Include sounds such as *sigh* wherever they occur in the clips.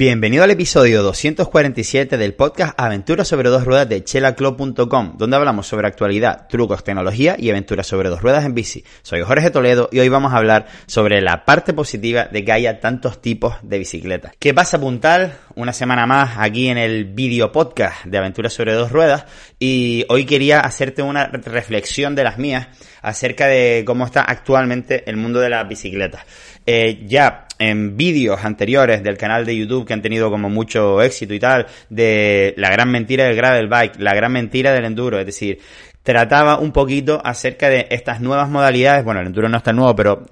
Bienvenido al episodio 247 del podcast Aventuras sobre dos ruedas de chelaclub.com, donde hablamos sobre actualidad, trucos, tecnología y aventuras sobre dos ruedas en bici. Soy Jorge Toledo y hoy vamos a hablar sobre la parte positiva de que haya tantos tipos de bicicletas. ¿Qué pasa, Puntal? Una semana más aquí en el video podcast de Aventuras sobre dos ruedas y hoy quería hacerte una reflexión de las mías acerca de cómo está actualmente el mundo de las bicicletas. Eh, ya en vídeos anteriores del canal de YouTube que han tenido como mucho éxito y tal, de la gran mentira del gravel bike, la gran mentira del enduro, es decir, trataba un poquito acerca de estas nuevas modalidades, bueno, el enduro no está nuevo, pero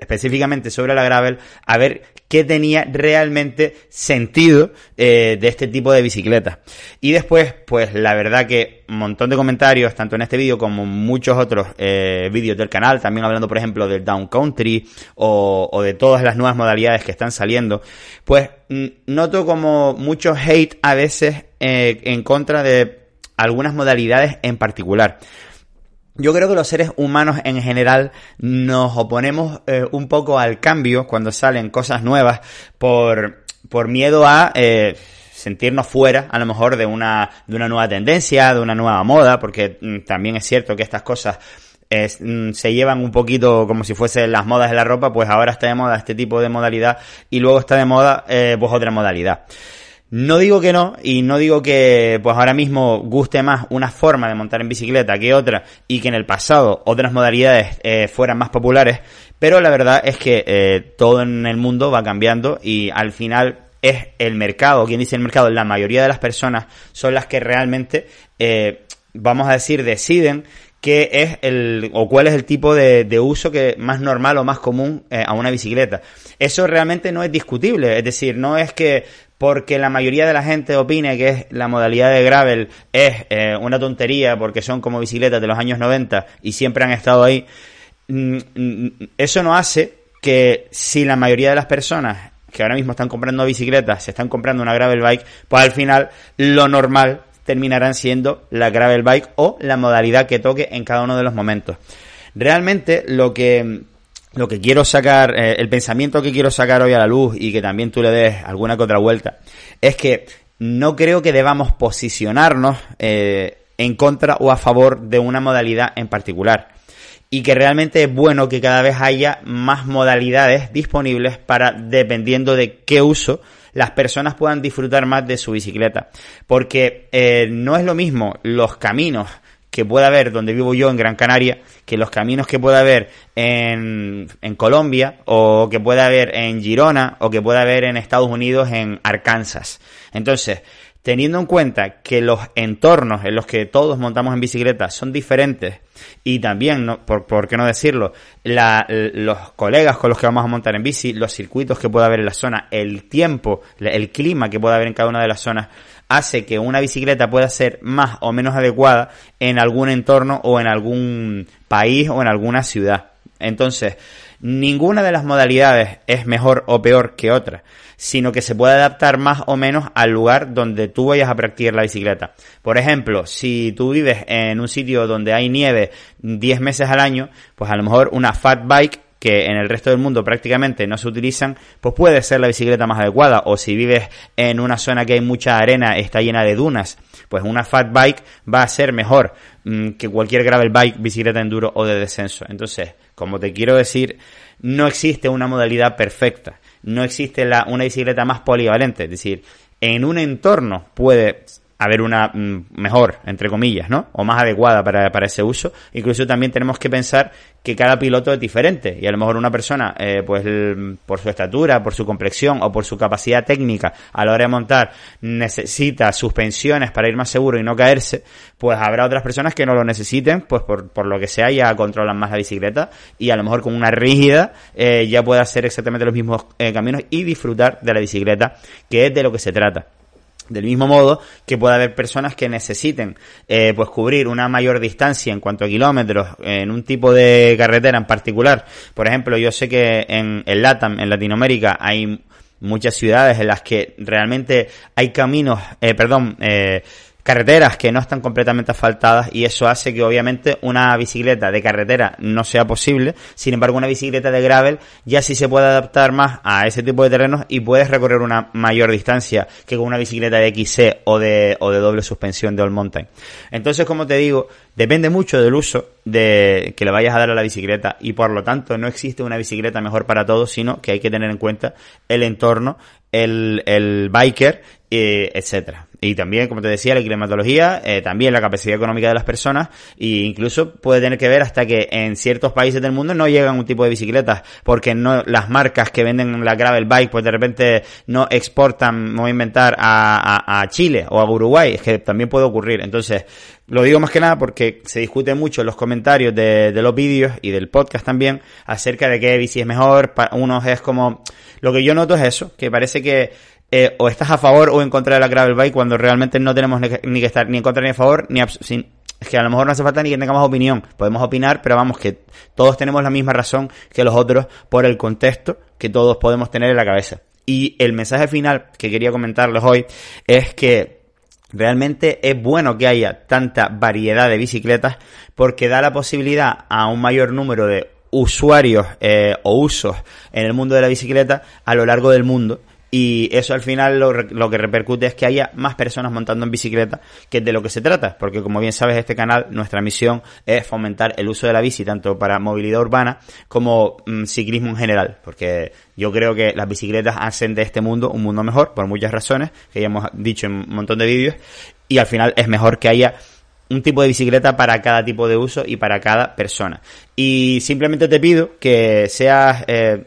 específicamente sobre la gravel, a ver qué tenía realmente sentido eh, de este tipo de bicicletas. Y después, pues la verdad que un montón de comentarios, tanto en este vídeo como en muchos otros eh, vídeos del canal, también hablando, por ejemplo, del down country o, de todas las nuevas modalidades que están saliendo, pues noto como mucho hate a veces eh, en contra de algunas modalidades en particular. Yo creo que los seres humanos en general nos oponemos eh, un poco al cambio cuando salen cosas nuevas por, por miedo a eh, sentirnos fuera a lo mejor de una, de una nueva tendencia, de una nueva moda, porque mm, también es cierto que estas cosas mm, se llevan un poquito como si fuesen las modas de la ropa, pues ahora está de moda este tipo de modalidad y luego está de moda eh, pues otra modalidad. No digo que no, y no digo que pues ahora mismo guste más una forma de montar en bicicleta que otra, y que en el pasado otras modalidades eh, fueran más populares, pero la verdad es que eh, todo en el mundo va cambiando y al final es el mercado, quien dice el mercado, la mayoría de las personas son las que realmente, eh, vamos a decir, deciden qué es el, o cuál es el tipo de, de uso que más normal o más común a una bicicleta. Eso realmente no es discutible, es decir, no es que porque la mayoría de la gente opine que es la modalidad de gravel es eh, una tontería porque son como bicicletas de los años 90 y siempre han estado ahí, mm, mm, eso no hace que si la mayoría de las personas que ahora mismo están comprando bicicletas se están comprando una gravel bike, pues al final lo normal terminarán siendo la gravel bike o la modalidad que toque en cada uno de los momentos. Realmente lo que lo que quiero sacar, eh, el pensamiento que quiero sacar hoy a la luz y que también tú le des alguna que otra vuelta, es que no creo que debamos posicionarnos eh, en contra o a favor de una modalidad en particular. Y que realmente es bueno que cada vez haya más modalidades disponibles para, dependiendo de qué uso, las personas puedan disfrutar más de su bicicleta. Porque eh, no es lo mismo los caminos que pueda haber donde vivo yo en Gran Canaria, que los caminos que pueda haber en, en Colombia, o que pueda haber en Girona, o que pueda haber en Estados Unidos en Arkansas. Entonces, teniendo en cuenta que los entornos en los que todos montamos en bicicleta son diferentes y también, no, por, por, qué no decirlo, la, los colegas con los que vamos a montar en bici, los circuitos que pueda haber en la zona, el tiempo, el clima que pueda haber en cada una de las zonas, hace que una bicicleta pueda ser más o menos adecuada en algún entorno o en algún país o en alguna ciudad. Entonces, ninguna de las modalidades es mejor o peor que otra sino que se puede adaptar más o menos al lugar donde tú vayas a practicar la bicicleta. Por ejemplo, si tú vives en un sitio donde hay nieve 10 meses al año, pues a lo mejor una fat bike que en el resto del mundo prácticamente no se utilizan, pues puede ser la bicicleta más adecuada. O si vives en una zona que hay mucha arena, está llena de dunas, pues una fat bike va a ser mejor mm, que cualquier gravel bike, bicicleta enduro o de descenso. Entonces, como te quiero decir, no existe una modalidad perfecta no existe la, una bicicleta más polivalente. Es decir, en un entorno puede haber una mm, mejor, entre comillas, ¿no? O más adecuada para, para, ese uso. Incluso también tenemos que pensar que cada piloto es diferente y a lo mejor una persona, eh, pues por su estatura, por su complexión o por su capacidad técnica a la hora de montar necesita suspensiones para ir más seguro y no caerse, pues habrá otras personas que no lo necesiten, pues por, por lo que sea ya controlan más la bicicleta y a lo mejor con una rígida eh, ya puede hacer exactamente los mismos eh, caminos y disfrutar de la bicicleta, que es de lo que se trata. Del mismo modo que puede haber personas que necesiten eh, pues cubrir una mayor distancia en cuanto a kilómetros en un tipo de carretera en particular. Por ejemplo, yo sé que en el LATAM, en Latinoamérica, hay muchas ciudades en las que realmente hay caminos, eh, perdón, eh, carreteras que no están completamente asfaltadas y eso hace que obviamente una bicicleta de carretera no sea posible. Sin embargo, una bicicleta de gravel ya sí se puede adaptar más a ese tipo de terrenos y puedes recorrer una mayor distancia que con una bicicleta de XC o de, o de doble suspensión de All Mountain. Entonces, como te digo, depende mucho del uso de que le vayas a dar a la bicicleta y por lo tanto no existe una bicicleta mejor para todos, sino que hay que tener en cuenta el entorno, el, el biker, eh, etcétera. Y también, como te decía, la climatología, eh, también la capacidad económica de las personas, e incluso puede tener que ver hasta que en ciertos países del mundo no llegan un tipo de bicicletas, porque no las marcas que venden la gravel bike, pues de repente no exportan, no voy a inventar, a, a, Chile o a Uruguay, es que también puede ocurrir. Entonces, lo digo más que nada porque se discute mucho en los comentarios de, los vídeos y del podcast también acerca de qué bici es mejor. Unos es como, lo que yo noto es eso, que parece que eh, o estás a favor o en contra de la gravel bike cuando realmente no tenemos ni que, estar ni en contra ni a favor, ni sin, es que a lo mejor no hace falta ni que tengamos opinión. Podemos opinar, pero vamos, que todos tenemos la misma razón que los otros por el contexto que todos podemos tener en la cabeza. Y el mensaje final que quería comentarles hoy es que realmente es bueno que haya tanta variedad de bicicletas porque da la posibilidad a un mayor número de usuarios eh, o usos en el mundo de la bicicleta a lo largo del mundo y eso al final lo, que repercute es que haya más personas montando en bicicleta, que de lo que se trata, porque como bien sabes este canal, nuestra misión es fomentar el uso de la bici tanto para movilidad urbana como mm, ciclismo en general, porque yo creo que las bicicletas hacen de este mundo un mundo mejor por muchas razones, que ya hemos dicho en un montón de vídeos, y al final es mejor que haya un tipo de bicicleta para cada tipo de uso y para cada persona. Y simplemente te pido que seas... Eh,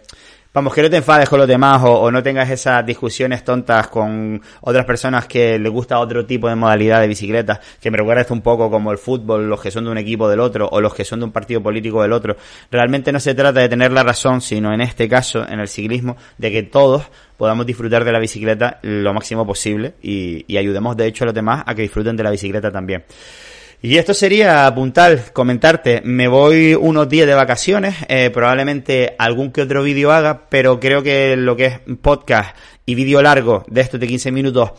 Vamos, que no te enfades con los demás o, no tengas esas discusiones tontas con otras personas que les gusta otro tipo de modalidad de bicicleta, que me recuerda un poco como el fútbol, los que son de un equipo del otro o los que son de un partido político del otro. Realmente no se trata de tener la razón, sino en este caso, en el ciclismo, de que todos podamos disfrutar de la bicicleta lo máximo posible y ayudemos de hecho a los demás a que disfruten de la bicicleta también. Y esto sería apuntar, comentarte, me voy unos días de vacaciones, eh, probablemente algún que otro vídeo haga, pero creo que lo que es podcast y vídeo largo de estos de 15 minutos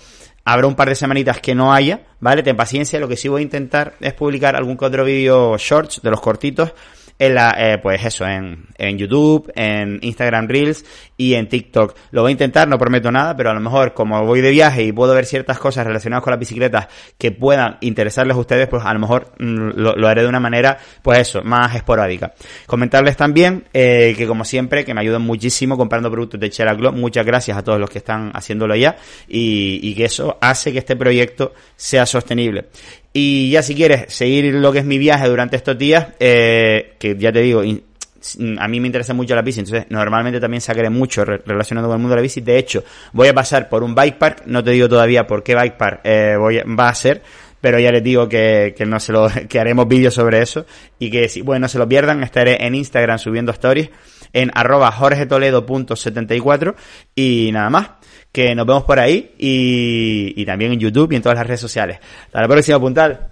habrá un par de semanitas que no haya, ¿vale? Ten paciencia, lo que sí voy a intentar es publicar algún que otro vídeo shorts de los cortitos en la, eh, pues eso, en, en YouTube, en Instagram Reels y en TikTok. Lo voy a intentar, no prometo nada, pero a lo mejor como voy de viaje y puedo ver ciertas cosas relacionadas con las bicicletas que puedan interesarles a ustedes, pues a lo mejor mm, lo, haré de una manera, pues eso, más esporádica. Comentarles también eh, que como siempre, que me ayudan muchísimo comprando productos de Chela Glow. Muchas gracias a todos los que están haciéndolo ya y, y que eso hace que este proyecto sea sostenible. Y ya si quieres seguir lo que es mi viaje durante estos días, eh, que ya te digo, a mí me interesa mucho la bici, entonces normalmente también sacaré mucho relacionado con el mundo de la bici. De hecho, voy a pasar por un bike park, no te digo todavía por qué bike park eh, voy va a ser, pero ya les digo que, que no se lo, *laughs* que haremos vídeos sobre eso y que si, bueno, no se lo pierdan, estaré en Instagram subiendo stories en arroba jorgetoledo.74 y nada más que nos vemos por ahí y, y también en YouTube y en todas las redes sociales. Hasta la próxima, puntal.